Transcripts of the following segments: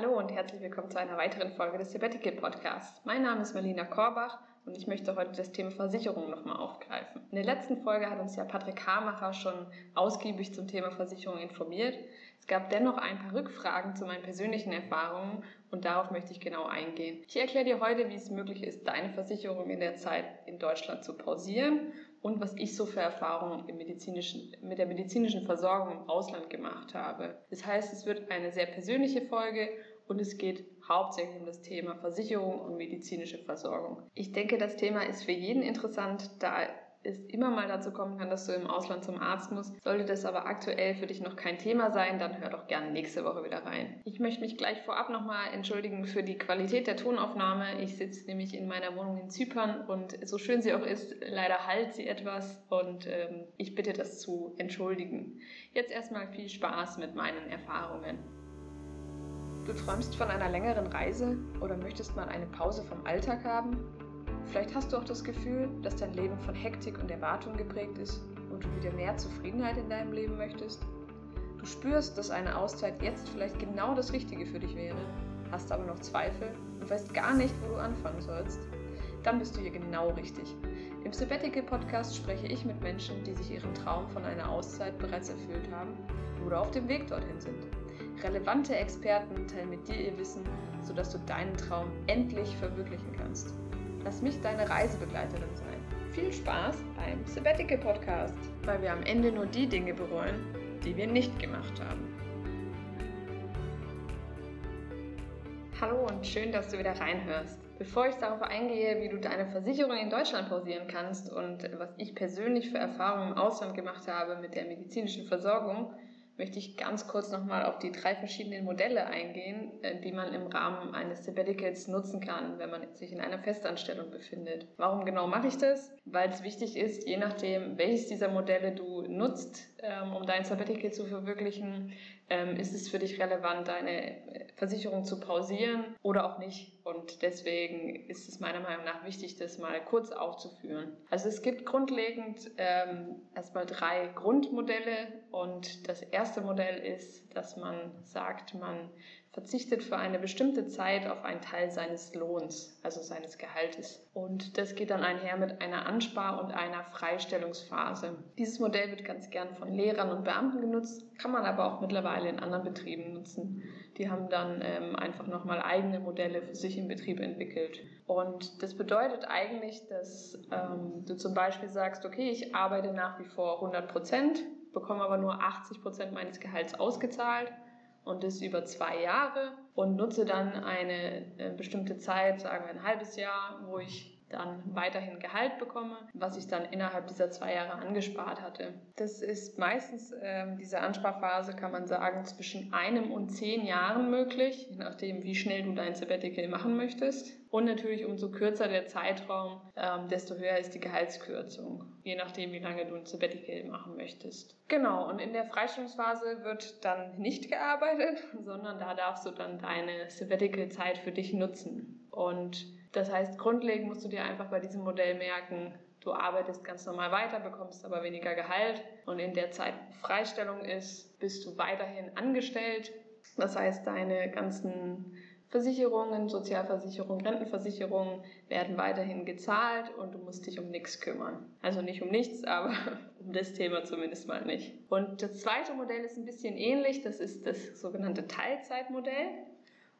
Hallo und herzlich willkommen zu einer weiteren Folge des Sabbatical Podcasts. Mein Name ist Marlina Korbach und ich möchte heute das Thema Versicherung nochmal aufgreifen. In der letzten Folge hat uns ja Patrick Hamacher schon ausgiebig zum Thema Versicherung informiert. Es gab dennoch ein paar Rückfragen zu meinen persönlichen Erfahrungen und darauf möchte ich genau eingehen. Ich erkläre dir heute, wie es möglich ist, deine Versicherung in der Zeit in Deutschland zu pausieren und was ich so für Erfahrungen im medizinischen, mit der medizinischen Versorgung im Ausland gemacht habe. Das heißt, es wird eine sehr persönliche Folge und es geht hauptsächlich um das Thema Versicherung und medizinische Versorgung. Ich denke, das Thema ist für jeden interessant, da es immer mal dazu kommen kann, dass du im Ausland zum Arzt musst. Sollte das aber aktuell für dich noch kein Thema sein, dann hör doch gerne nächste Woche wieder rein. Ich möchte mich gleich vorab nochmal entschuldigen für die Qualität der Tonaufnahme. Ich sitze nämlich in meiner Wohnung in Zypern und so schön sie auch ist, leider halt sie etwas und ähm, ich bitte das zu entschuldigen. Jetzt erstmal viel Spaß mit meinen Erfahrungen. Du träumst von einer längeren Reise oder möchtest mal eine Pause vom Alltag haben? Vielleicht hast du auch das Gefühl, dass dein Leben von Hektik und Erwartung geprägt ist und du wieder mehr Zufriedenheit in deinem Leben möchtest. Du spürst, dass eine Auszeit jetzt vielleicht genau das Richtige für dich wäre, hast aber noch Zweifel und weißt gar nicht, wo du anfangen sollst. Dann bist du hier genau richtig. Im Sabbatical Podcast spreche ich mit Menschen, die sich ihren Traum von einer Auszeit bereits erfüllt haben oder auf dem Weg dorthin sind. Relevante Experten teilen mit dir ihr Wissen, sodass du deinen Traum endlich verwirklichen kannst. Lass mich deine Reisebegleiterin sein. Viel Spaß beim Sabbatical Podcast, weil wir am Ende nur die Dinge bereuen, die wir nicht gemacht haben. Hallo und schön, dass du wieder reinhörst. Bevor ich darauf eingehe, wie du deine Versicherung in Deutschland pausieren kannst und was ich persönlich für Erfahrungen im Ausland gemacht habe mit der medizinischen Versorgung, möchte ich ganz kurz nochmal auf die drei verschiedenen Modelle eingehen, äh, die man im Rahmen eines Sabbaticals nutzen kann, wenn man sich in einer Festanstellung befindet. Warum genau mache ich das? Weil es wichtig ist, je nachdem, welches dieser Modelle du nutzt, ähm, um dein Sabbatical zu verwirklichen, ähm, ist es für dich relevant, deine Versicherung zu pausieren oder auch nicht. Und deswegen ist es meiner Meinung nach wichtig, das mal kurz aufzuführen. Also es gibt grundlegend ähm, erstmal drei Grundmodelle und das erste Modell ist, dass man sagt, man verzichtet für eine bestimmte Zeit auf einen Teil seines Lohns, also seines Gehaltes. Und das geht dann einher mit einer Anspar- und einer Freistellungsphase. Dieses Modell wird ganz gern von Lehrern und Beamten genutzt, kann man aber auch mittlerweile in anderen Betrieben nutzen. Die haben dann ähm, einfach nochmal eigene Modelle für sich im Betrieb entwickelt. Und das bedeutet eigentlich, dass ähm, du zum Beispiel sagst, okay, ich arbeite nach wie vor 100 Prozent, bekomme aber nur 80 Prozent meines Gehalts ausgezahlt und das über zwei Jahre und nutze dann eine äh, bestimmte Zeit, sagen wir ein halbes Jahr, wo ich dann weiterhin Gehalt bekomme, was ich dann innerhalb dieser zwei Jahre angespart hatte. Das ist meistens, ähm, diese Ansparphase kann man sagen, zwischen einem und zehn Jahren möglich, je nachdem, wie schnell du dein Sabbatical machen möchtest. Und natürlich umso kürzer der Zeitraum, ähm, desto höher ist die Gehaltskürzung, je nachdem, wie lange du ein Sabbatical machen möchtest. Genau, und in der Freistellungsphase wird dann nicht gearbeitet, sondern da darfst du dann deine Sabbatical-Zeit für dich nutzen. Und das heißt, grundlegend musst du dir einfach bei diesem Modell merken, du arbeitest ganz normal weiter, bekommst aber weniger Gehalt und in der Zeit Freistellung ist, bist du weiterhin angestellt. Das heißt, deine ganzen Versicherungen, Sozialversicherungen, Rentenversicherungen werden weiterhin gezahlt und du musst dich um nichts kümmern. Also nicht um nichts, aber um das Thema zumindest mal nicht. Und das zweite Modell ist ein bisschen ähnlich, das ist das sogenannte Teilzeitmodell.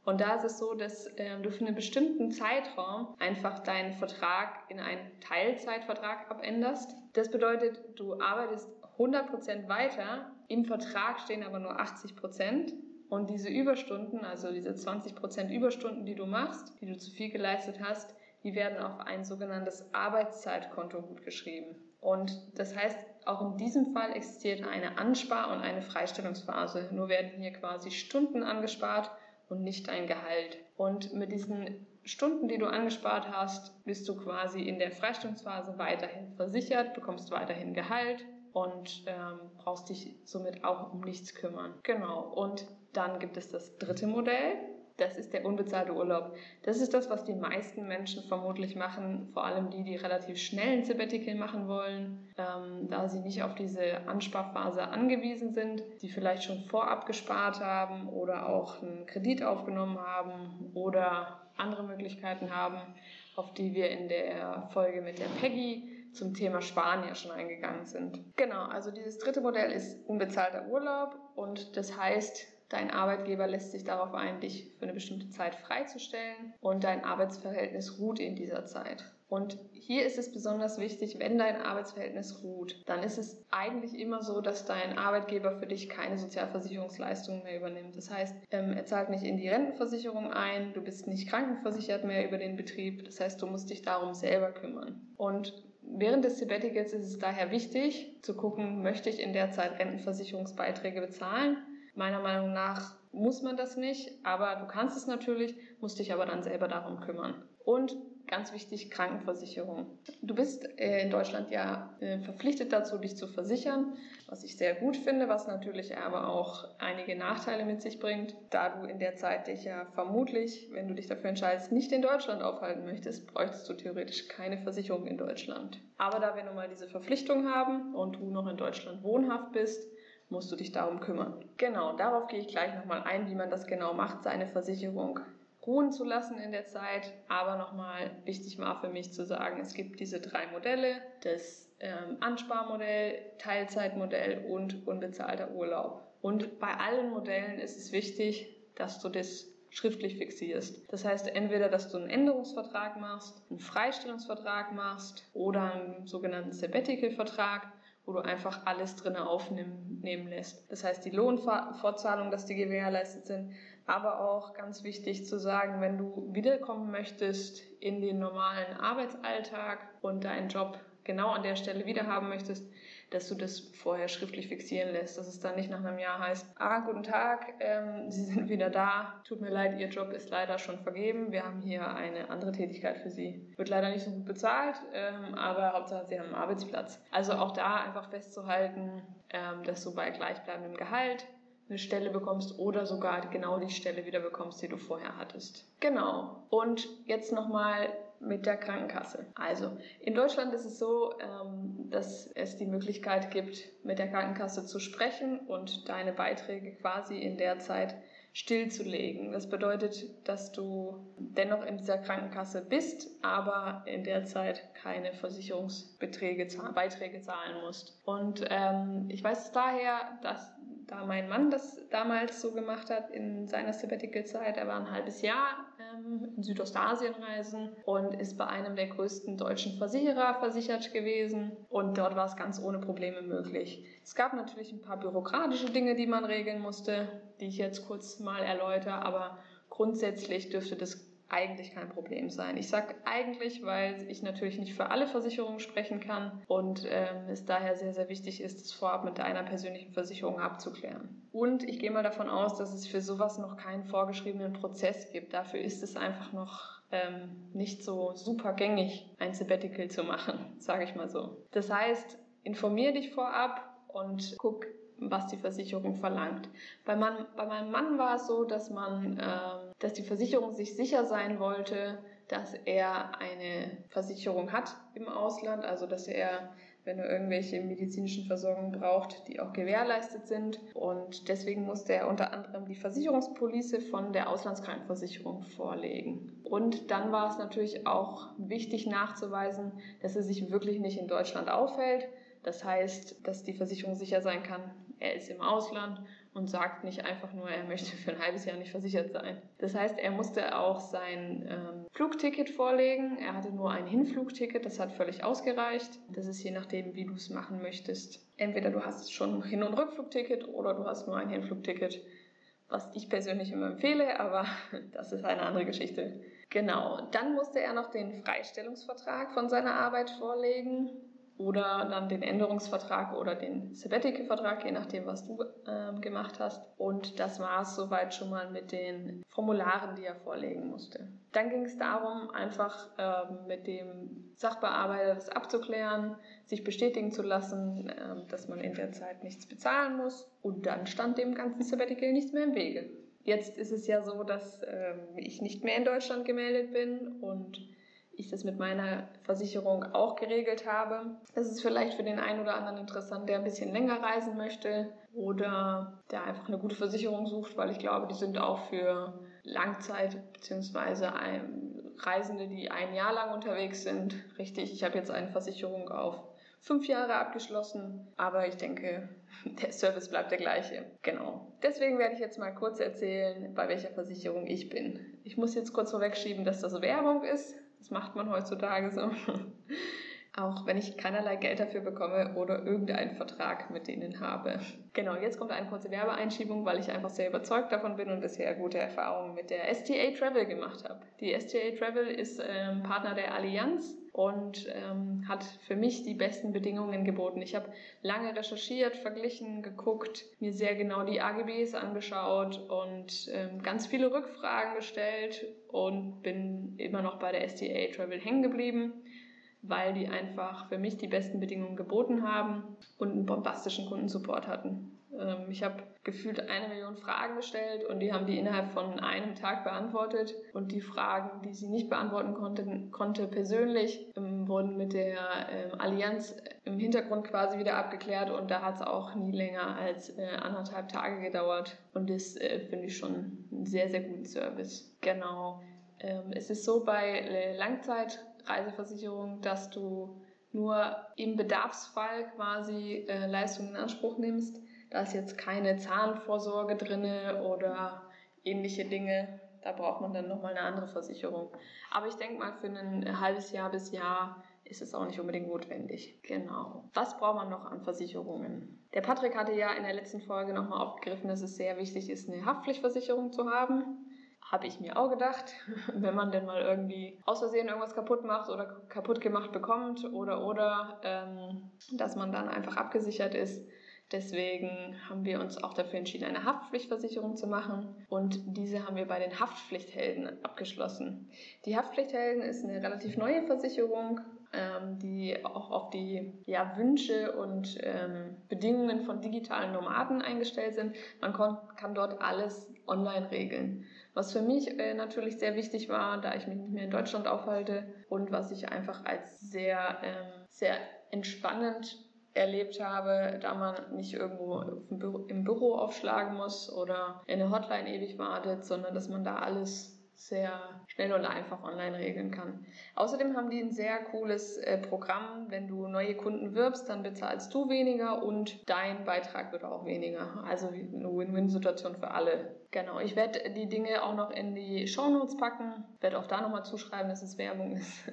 Und da ist es so, dass äh, du für einen bestimmten Zeitraum einfach deinen Vertrag in einen Teilzeitvertrag abänderst. Das bedeutet, du arbeitest 100% weiter, im Vertrag stehen aber nur 80%. Und diese Überstunden, also diese 20% Überstunden, die du machst, die du zu viel geleistet hast, die werden auf ein sogenanntes Arbeitszeitkonto gutgeschrieben. Und das heißt, auch in diesem Fall existiert eine Anspar- und eine Freistellungsphase. Nur werden hier quasi Stunden angespart und nicht dein Gehalt. Und mit diesen Stunden, die du angespart hast, bist du quasi in der Freistellungsphase weiterhin versichert, bekommst weiterhin Gehalt und ähm, brauchst dich somit auch um nichts kümmern. Genau. Und dann gibt es das dritte Modell. Das ist der unbezahlte Urlaub. Das ist das, was die meisten Menschen vermutlich machen, vor allem die, die relativ schnell ein Sabbatical machen wollen, ähm, da sie nicht auf diese Ansparphase angewiesen sind, die vielleicht schon vorab gespart haben oder auch einen Kredit aufgenommen haben oder andere Möglichkeiten haben, auf die wir in der Folge mit der Peggy zum Thema Sparen ja schon eingegangen sind. Genau, also dieses dritte Modell ist unbezahlter Urlaub und das heißt, Dein Arbeitgeber lässt sich darauf ein, dich für eine bestimmte Zeit freizustellen und dein Arbeitsverhältnis ruht in dieser Zeit. Und hier ist es besonders wichtig, wenn dein Arbeitsverhältnis ruht, dann ist es eigentlich immer so, dass dein Arbeitgeber für dich keine Sozialversicherungsleistungen mehr übernimmt. Das heißt, ähm, er zahlt nicht in die Rentenversicherung ein, du bist nicht krankenversichert mehr über den Betrieb. Das heißt, du musst dich darum selber kümmern. Und Während des Sabbaticals ist es daher wichtig zu gucken, möchte ich in der Zeit Rentenversicherungsbeiträge bezahlen Meiner Meinung nach muss man das nicht, aber du kannst es natürlich, musst dich aber dann selber darum kümmern. Und ganz wichtig, Krankenversicherung. Du bist äh, in Deutschland ja äh, verpflichtet dazu, dich zu versichern, was ich sehr gut finde, was natürlich aber auch einige Nachteile mit sich bringt, da du in der Zeit dich ja vermutlich, wenn du dich dafür entscheidest, nicht in Deutschland aufhalten möchtest, bräuchtest du theoretisch keine Versicherung in Deutschland. Aber da wir nun mal diese Verpflichtung haben und du noch in Deutschland wohnhaft bist, musst du dich darum kümmern. Genau, darauf gehe ich gleich nochmal ein, wie man das genau macht, seine Versicherung ruhen zu lassen in der Zeit. Aber nochmal wichtig war für mich zu sagen, es gibt diese drei Modelle, das ähm, Ansparmodell, Teilzeitmodell und unbezahlter Urlaub. Und bei allen Modellen ist es wichtig, dass du das schriftlich fixierst. Das heißt entweder, dass du einen Änderungsvertrag machst, einen Freistellungsvertrag machst oder einen sogenannten Sabbatical-Vertrag wo du einfach alles drin aufnehmen lässt. Das heißt, die Lohnfortzahlung, dass die gewährleistet sind, aber auch ganz wichtig zu sagen, wenn du wiederkommen möchtest in den normalen Arbeitsalltag und deinen Job genau an der Stelle wiederhaben möchtest, dass du das vorher schriftlich fixieren lässt, dass es dann nicht nach einem Jahr heißt, ah, guten Tag, ähm, Sie sind wieder da, tut mir leid, Ihr Job ist leider schon vergeben, wir haben hier eine andere Tätigkeit für Sie. Wird leider nicht so gut bezahlt, ähm, aber Hauptsache Sie haben einen Arbeitsplatz. Also auch da einfach festzuhalten, ähm, dass du bei gleichbleibendem Gehalt eine Stelle bekommst oder sogar genau die Stelle wieder bekommst, die du vorher hattest. Genau. Und jetzt nochmal mit der Krankenkasse. Also in Deutschland ist es so, ähm, dass es die Möglichkeit gibt, mit der Krankenkasse zu sprechen und deine Beiträge quasi in der Zeit stillzulegen. Das bedeutet, dass du dennoch in dieser Krankenkasse bist, aber in der Zeit keine Versicherungsbeträge, Beiträge zahlen musst. Und ähm, ich weiß daher, dass da mein Mann das damals so gemacht hat in seiner Sabbatical-Zeit. Er war ein halbes Jahr ähm, in Südostasien reisen und ist bei einem der größten deutschen Versicherer versichert gewesen. Und dort war es ganz ohne Probleme möglich. Es gab natürlich ein paar bürokratische Dinge, die man regeln musste, die ich jetzt kurz mal erläutere, aber grundsätzlich dürfte das eigentlich kein Problem sein. Ich sage eigentlich, weil ich natürlich nicht für alle Versicherungen sprechen kann und ähm, es daher sehr, sehr wichtig ist, das vorab mit deiner persönlichen Versicherung abzuklären. Und ich gehe mal davon aus, dass es für sowas noch keinen vorgeschriebenen Prozess gibt. Dafür ist es einfach noch ähm, nicht so super gängig, ein Sabbatical zu machen, sage ich mal so. Das heißt, informier dich vorab und guck, was die Versicherung verlangt. Bei, man, bei meinem Mann war es so, dass man, äh, dass die Versicherung sich sicher sein wollte, dass er eine Versicherung hat im Ausland, also dass er, wenn er irgendwelche medizinischen Versorgungen braucht, die auch gewährleistet sind. Und deswegen musste er unter anderem die Versicherungspolice von der Auslandskrankenversicherung vorlegen. Und dann war es natürlich auch wichtig nachzuweisen, dass er sich wirklich nicht in Deutschland aufhält, das heißt, dass die Versicherung sicher sein kann, er ist im Ausland und sagt nicht einfach nur, er möchte für ein halbes Jahr nicht versichert sein. Das heißt, er musste auch sein ähm, Flugticket vorlegen. Er hatte nur ein Hinflugticket, das hat völlig ausgereicht. Das ist je nachdem, wie du es machen möchtest. Entweder du hast schon Hin- und Rückflugticket oder du hast nur ein Hinflugticket was ich persönlich immer empfehle, aber das ist eine andere Geschichte. Genau, dann musste er noch den Freistellungsvertrag von seiner Arbeit vorlegen oder dann den Änderungsvertrag oder den Sabbatical-Vertrag, je nachdem, was du ähm, gemacht hast. Und das war es soweit schon mal mit den Formularen, die er vorlegen musste. Dann ging es darum, einfach ähm, mit dem Sachbearbeiter das abzuklären, sich bestätigen zu lassen, ähm, dass man in der Zeit nichts bezahlen muss. Und dann stand dem ganzen Sabbatical nichts mehr im Wege. Jetzt ist es ja so, dass ähm, ich nicht mehr in Deutschland gemeldet bin und ich das mit meiner Versicherung auch geregelt habe. Das ist vielleicht für den einen oder anderen interessant, der ein bisschen länger reisen möchte oder der einfach eine gute Versicherung sucht, weil ich glaube, die sind auch für Langzeit bzw. Reisende, die ein Jahr lang unterwegs sind, richtig. Ich habe jetzt eine Versicherung auf fünf Jahre abgeschlossen, aber ich denke, der Service bleibt der gleiche. Genau. Deswegen werde ich jetzt mal kurz erzählen, bei welcher Versicherung ich bin. Ich muss jetzt kurz vorwegschieben, dass das Werbung ist. Das macht man heutzutage so. Auch wenn ich keinerlei Geld dafür bekomme oder irgendeinen Vertrag mit denen habe. Genau, jetzt kommt eine kurze Werbeeinschiebung, weil ich einfach sehr überzeugt davon bin und bisher gute Erfahrungen mit der STA Travel gemacht habe. Die STA Travel ist ähm, Partner der Allianz und ähm, hat für mich die besten Bedingungen geboten. Ich habe lange recherchiert, verglichen, geguckt, mir sehr genau die AGBs angeschaut und ähm, ganz viele Rückfragen gestellt und bin immer noch bei der STA Travel hängen geblieben, weil die einfach für mich die besten Bedingungen geboten haben und einen bombastischen Kundensupport hatten. Ähm, ich habe gefühlt eine Million Fragen gestellt und die haben die innerhalb von einem Tag beantwortet. Und die Fragen, die sie nicht beantworten konnten, konnte persönlich, ähm, wurden mit der ähm, Allianz im Hintergrund quasi wieder abgeklärt und da hat es auch nie länger als äh, anderthalb Tage gedauert. Und das äh, finde ich schon einen sehr, sehr guten Service. Genau. es ist so bei äh, Langzeitreiseversicherung, dass du nur im Bedarfsfall quasi äh, Leistungen in Anspruch nimmst. Da ist jetzt keine Zahnvorsorge drin oder ähnliche Dinge. Da braucht man dann nochmal eine andere Versicherung. Aber ich denke mal, für ein halbes Jahr bis Jahr ist es auch nicht unbedingt notwendig. Genau. Was braucht man noch an Versicherungen? Der Patrick hatte ja in der letzten Folge nochmal aufgegriffen, dass es sehr wichtig ist, eine Haftpflichtversicherung zu haben. Habe ich mir auch gedacht, wenn man denn mal irgendwie aus Versehen irgendwas kaputt macht oder kaputt gemacht bekommt oder oder, ähm, dass man dann einfach abgesichert ist. Deswegen haben wir uns auch dafür entschieden, eine Haftpflichtversicherung zu machen und diese haben wir bei den Haftpflichthelden abgeschlossen. Die Haftpflichthelden ist eine relativ neue Versicherung, ähm, die auch auf die ja, Wünsche und ähm, Bedingungen von digitalen Nomaden eingestellt sind. Man kann dort alles online regeln. Was für mich äh, natürlich sehr wichtig war, da ich mich nicht mehr in Deutschland aufhalte und was ich einfach als sehr, ähm, sehr entspannend erlebt habe, da man nicht irgendwo im Büro aufschlagen muss oder in der Hotline ewig wartet, sondern dass man da alles sehr schnell und einfach online regeln kann. Außerdem haben die ein sehr cooles äh, Programm. Wenn du neue Kunden wirbst, dann bezahlst du weniger und dein Beitrag wird auch weniger. Also eine Win-Win-Situation für alle. Genau, ich werde die Dinge auch noch in die Shownotes packen, werde auch da nochmal zuschreiben, dass es Werbung ist.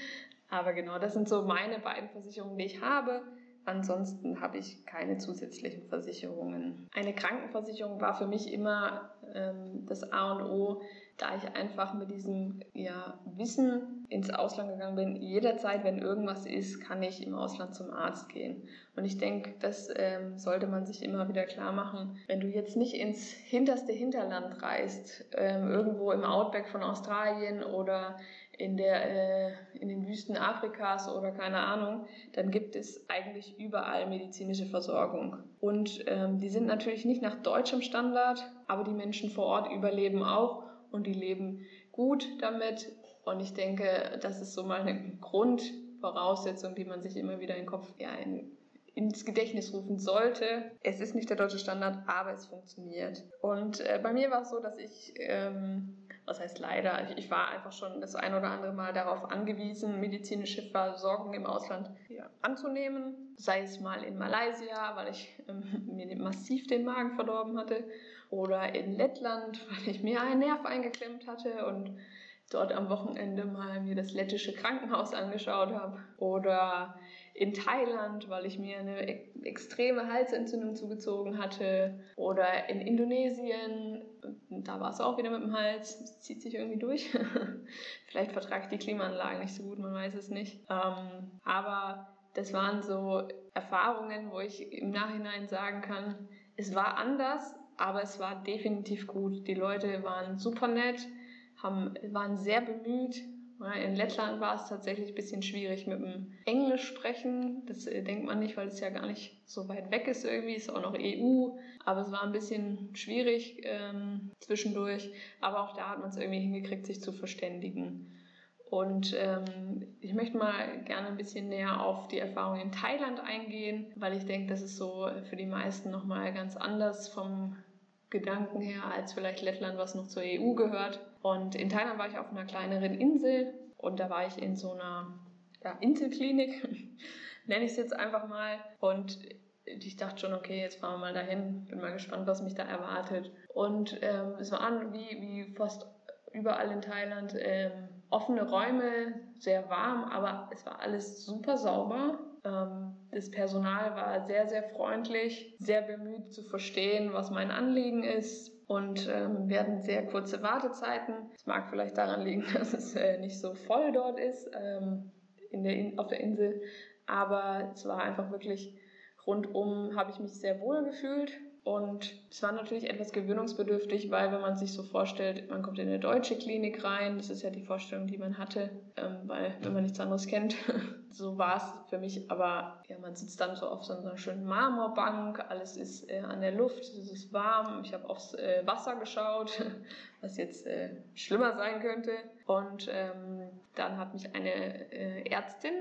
Aber genau, das sind so meine beiden Versicherungen, die ich habe. Ansonsten habe ich keine zusätzlichen Versicherungen. Eine Krankenversicherung war für mich immer ähm, das A und O, da ich einfach mit diesem ja, Wissen ins Ausland gegangen bin. Jederzeit, wenn irgendwas ist, kann ich im Ausland zum Arzt gehen. Und ich denke, das ähm, sollte man sich immer wieder klar machen. Wenn du jetzt nicht ins hinterste Hinterland reist, ähm, irgendwo im Outback von Australien oder in, der, äh, in den Wüsten Afrikas oder keine Ahnung, dann gibt es eigentlich überall medizinische Versorgung. Und ähm, die sind natürlich nicht nach deutschem Standard, aber die Menschen vor Ort überleben auch und die leben gut damit. Und ich denke, das ist so mal eine Grundvoraussetzung, die man sich immer wieder in den Kopf, ja, in, ins Gedächtnis rufen sollte. Es ist nicht der deutsche Standard, aber es funktioniert. Und äh, bei mir war es so, dass ich ähm, was heißt leider, ich, war einfach schon das ein oder andere Mal darauf angewiesen, medizinische Versorgung im Ausland ja, anzunehmen. Sei es mal in Malaysia, weil ich ähm, mir massiv den Magen verdorben hatte, oder in Lettland, weil ich mir einen Nerv eingeklemmt hatte und dort am Wochenende mal mir das lettische Krankenhaus angeschaut habe. Oder in Thailand, weil ich mir eine extreme Halsentzündung zugezogen hatte. Oder in Indonesien, da war es auch wieder mit dem Hals, das zieht sich irgendwie durch. Vielleicht vertrage ich die Klimaanlagen nicht so gut, man weiß es nicht. Ähm, aber das waren so Erfahrungen, wo ich im Nachhinein sagen kann, es war anders, aber es war definitiv gut. Die Leute waren super nett, haben, waren sehr bemüht In Lettland war es tatsächlich ein bisschen schwierig mit dem Englisch sprechen. Das äh, denkt man nicht, weil es ja gar nicht so weit weg ist irgendwie. Ist auch noch EU. Aber es war ein bisschen schwierig ähm, zwischendurch. Aber auch da hat man es irgendwie hingekriegt, sich zu verständigen. Und ähm, ich möchte mal gerne ein bisschen näher auf die Erfahrung in Thailand eingehen, weil ich denke, das ist so für die meisten nochmal ganz anders vom Gedanken her als vielleicht Lettland, was noch zur EU gehört. Und in Thailand war ich auf einer kleineren Insel und da war ich in so einer ja, Inselklinik, nenne ich es jetzt einfach mal. Und ich dachte schon, okay, jetzt fahren wir mal dahin, bin mal gespannt, was mich da erwartet. Und ähm, es war wie, wie fast überall in Thailand ähm, offene Räume, sehr warm, aber es war alles super sauber. Ähm, das Personal war sehr, sehr freundlich, sehr bemüht zu verstehen, was mein Anliegen ist. Und ähm, wir hatten sehr kurze Wartezeiten. Es mag vielleicht daran liegen, dass es äh, nicht so voll dort ist ähm, in der in auf der Insel. Aber es war einfach wirklich rundum, habe ich mich sehr wohl gefühlt. Und es war natürlich etwas gewöhnungsbedürftig, weil wenn man sich so vorstellt, man kommt in eine deutsche Klinik rein, das ist ja die Vorstellung, die man hatte, ähm, weil wenn man nichts anderes kennt, so war es für mich. Aber ja, man sitzt dann so auf so einer schönen Marmorbank, alles ist äh, an der Luft, es ist warm. Ich habe aufs äh, Wasser geschaut, was jetzt äh, schlimmer sein könnte. Und ähm, dann hat mich eine Ärztin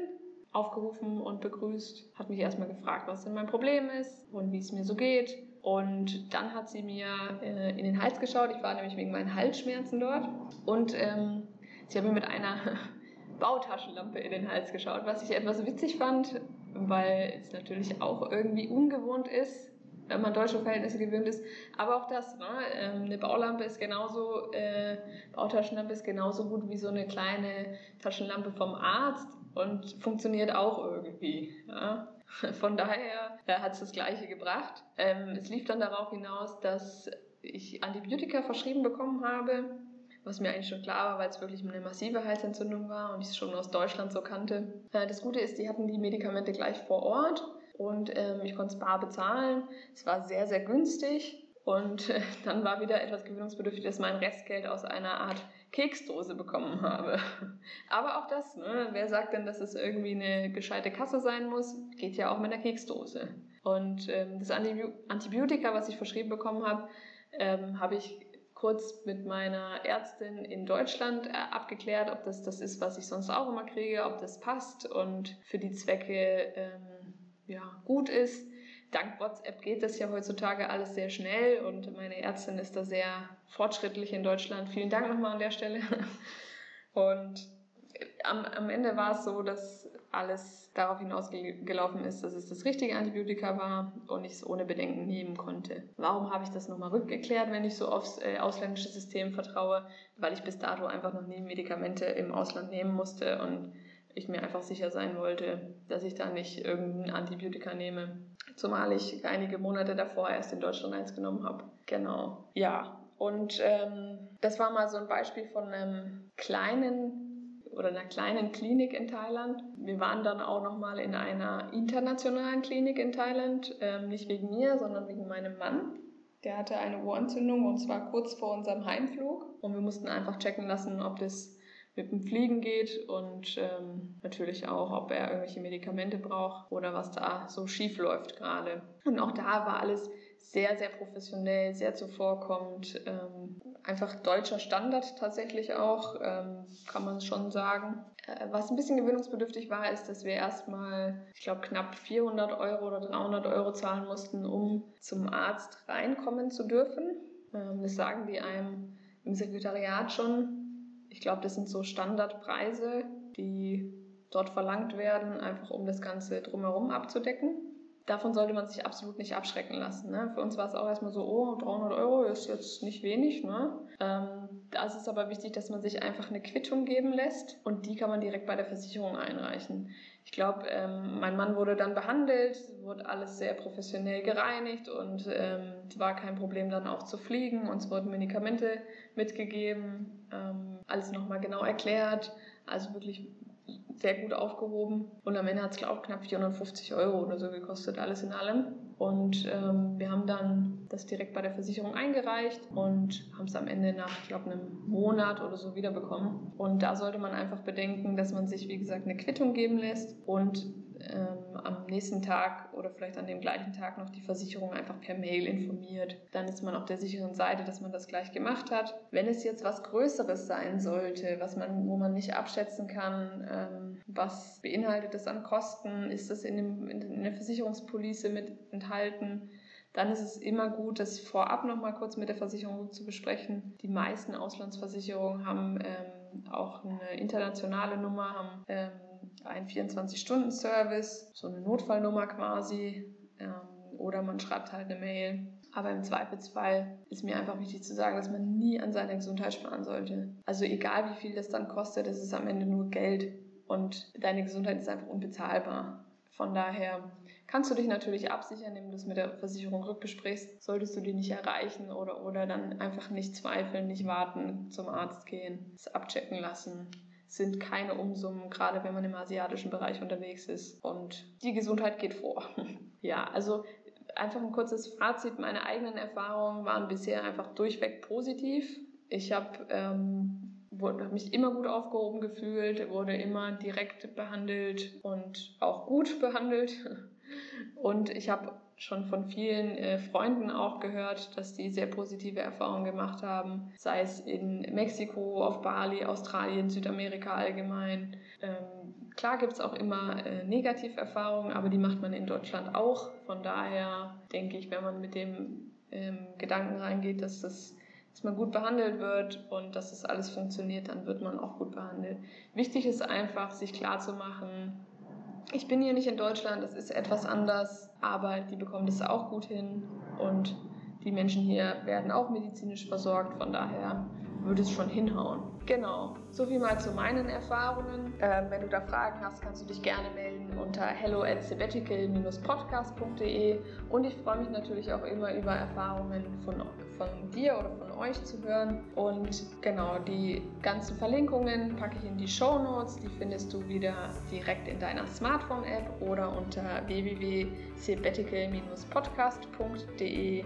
aufgerufen und begrüßt, hat mich erstmal gefragt, was denn mein Problem ist und wie es mir so geht. Und dann hat sie mir äh, in den Hals geschaut. Ich war nämlich wegen meinen Halsschmerzen dort. Und ähm, sie hat mir mit einer Bautaschenlampe in den Hals geschaut, was ich etwas witzig fand, weil es natürlich auch irgendwie ungewohnt ist, wenn man deutsche Verhältnisse gewöhnt ist. Aber auch das, ne? Ähm, eine Baulampe ist genauso, äh, Bautaschenlampe ist genauso gut wie so eine kleine Taschenlampe vom Arzt und funktioniert auch irgendwie. Ja? Von daher hat es das Gleiche gebracht. Ähm, es lief dann darauf hinaus, dass ich Antibiotika verschrieben bekommen habe, was mir eigentlich schon klar war, weil es wirklich eine massive Halsentzündung war und ich es schon aus Deutschland so kannte. Äh, das Gute ist, die hatten die Medikamente gleich vor Ort und ähm, ich konnte es bar bezahlen. Es war sehr, sehr günstig. Und dann war wieder etwas gewöhnungsbedürftig, dass mein Restgeld aus einer Art Keksdose bekommen habe. Aber auch das, ne? wer sagt denn, dass es irgendwie eine gescheite Kasse sein muss, geht ja auch mit einer Keksdose. Und ähm, das Antibiotika, was ich verschrieben bekommen habe, ähm, habe ich kurz mit meiner Ärztin in Deutschland äh, abgeklärt, ob das das ist, was ich sonst auch immer kriege, ob das passt und für die Zwecke ähm, ja, gut ist dank WhatsApp geht das ja heutzutage alles sehr schnell und meine Ärztin ist da sehr fortschrittlich in Deutschland. Vielen Dank nochmal an der Stelle. Und am, am Ende war es so, dass alles darauf hinausgelaufen ist, dass es das richtige Antibiotika war und ich es ohne Bedenken nehmen konnte. Warum habe ich das nochmal rückgeklärt, wenn ich so aufs äh, ausländische System vertraue? Weil ich bis dato einfach noch nie Medikamente im Ausland nehmen musste und ich mir einfach sicher sein wollte, dass ich da nicht irgendein Antibiotika nehme. Zumal ich einige Monate davor erst in Deutschland eins genommen habe. Genau. Ja, und ähm, das war mal so ein Beispiel von einem kleinen oder einer kleinen Klinik in Thailand. Wir waren dann auch nochmal in einer internationalen Klinik in Thailand, ähm, nicht wegen mir, sondern wegen meinem Mann. Der hatte eine Ohrentzündung und zwar kurz vor unserem Heimflug. Und wir mussten einfach checken lassen, ob das mit dem Fliegen geht und ähm, natürlich auch, ob er irgendwelche Medikamente braucht oder was da so schief läuft gerade. Und auch da war alles sehr, sehr professionell, sehr zuvorkommend. Ähm, einfach deutscher Standard tatsächlich auch, ähm, kann man schon sagen. Äh, was ein bisschen gewöhnungsbedürftig war, ist, dass wir erstmal, ich glaube, knapp 400 Euro oder 300 Euro zahlen mussten, um zum Arzt reinkommen zu dürfen. Ähm, das sagen die einem im Sekretariat schon, ich glaube, das sind so Standardpreise, die dort verlangt werden, einfach um das Ganze drumherum abzudecken. Davon sollte man sich absolut nicht abschrecken lassen. Ne? Für uns war es auch erstmal so, oh, 300 Euro ist jetzt nicht wenig. Ne? Ähm, da ist es aber wichtig, dass man sich einfach eine Quittung geben lässt und die kann man direkt bei der Versicherung einreichen. Ich glaube, ähm, mein Mann wurde dann behandelt, wurde alles sehr professionell gereinigt und ähm, war kein Problem dann auch zu fliegen. Uns wurden Medikamente mitgegeben. Ähm, alles nochmal genau erklärt. Also wirklich sehr gut aufgehoben. Und am Ende hat es, glaube ich, knapp 450 Euro oder so gekostet, alles in allem. Und ähm, wir haben dann das direkt bei der Versicherung eingereicht und haben es am Ende nach, ich glaube, einem Monat oder so wiederbekommen. Und da sollte man einfach bedenken, dass man sich, wie gesagt, eine Quittung geben lässt und ähm, am nächsten Tag oder vielleicht an dem gleichen Tag noch die Versicherung einfach per Mail informiert. Dann ist man auf der sicheren Seite, dass man das gleich gemacht hat. Wenn es jetzt was Größeres sein sollte, was man, wo man nicht abschätzen kann, ähm, was beinhaltet das an Kosten, ist das in, dem, in der Versicherungspolice mit enthalten, dann ist es immer gut, das vorab nochmal kurz mit der Versicherung zu besprechen. Die meisten Auslandsversicherungen haben ähm, auch eine internationale Nummer, haben ähm, einen 24-Stunden-Service, so eine Notfallnummer quasi. Ähm, oder man schreibt halt eine Mail. Aber im Zweifelsfall ist mir einfach wichtig zu sagen, dass man nie an seiner Gesundheit sparen sollte. Also egal wie viel das dann kostet, es ist am Ende nur Geld und deine Gesundheit ist einfach unbezahlbar. Von daher kannst du dich natürlich absichern, indem du es mit der Versicherung rückbesprichst. Solltest du die nicht erreichen oder, oder dann einfach nicht zweifeln, nicht warten, zum Arzt gehen, es abchecken lassen sind keine Umsummen, gerade wenn man im asiatischen Bereich unterwegs ist. Und die Gesundheit geht vor. ja, also einfach ein kurzes Fazit. Meine eigenen Erfahrungen waren bisher einfach durchweg positiv. Ich habe ähm, mich immer gut aufgehoben gefühlt, wurde immer direkt behandelt und auch gut behandelt. Und ich habe schon von vielen äh, Freunden auch gehört, dass die sehr positive Erfahrungen gemacht haben, sei es in Mexiko, auf Bali, Australien, Südamerika allgemein. Ähm, klar gibt es auch immer äh, Negativerfahrungen, aber die macht man in Deutschland auch. Von daher denke ich, wenn man mit dem ähm, Gedanken reingeht, dass das dass man gut behandelt wird und dass das alles funktioniert, dann wird man auch gut behandelt. Wichtig ist einfach, sich klarzumachen, ich bin hier nicht in Deutschland, es ist etwas anders, aber die bekommen das auch gut hin. Und die Menschen hier werden auch medizinisch versorgt, von daher würde es schon hinhauen. Genau, so viel mal zu meinen Erfahrungen. Ähm, wenn du da Fragen hast, kannst du dich gerne melden unter hello at sabbatical-podcast.de und ich freue mich natürlich auch immer über Erfahrungen von, von dir oder von euch zu hören. Und genau, die ganzen Verlinkungen packe ich in die Show Notes. Die findest du wieder direkt in deiner Smartphone-App oder unter www.sabbatical-podcast.de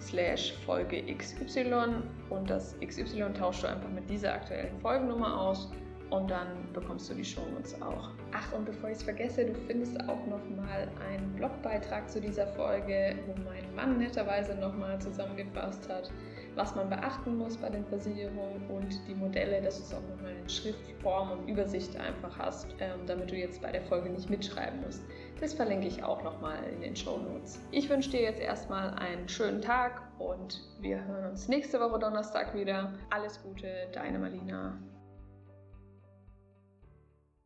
slash Folge XY und das XY tauschst du einfach mit dieser aktuellen Folgennummer aus und dann bekommst du die Shownotes auch. Ach, und bevor ich es vergesse, du findest auch nochmal einen Blogbeitrag zu dieser Folge, wo mein Mann netterweise nochmal zusammengefasst hat, was man beachten muss bei den Versicherungen und die Modelle, dass du es auch nochmal in Schriftform und Übersicht einfach hast, ähm, damit du jetzt bei der Folge nicht mitschreiben musst. Das verlinke ich auch nochmal in den Show Notes. Ich wünsche dir jetzt erstmal einen schönen Tag und wir hören uns nächste Woche Donnerstag wieder. Alles Gute, deine Marlina.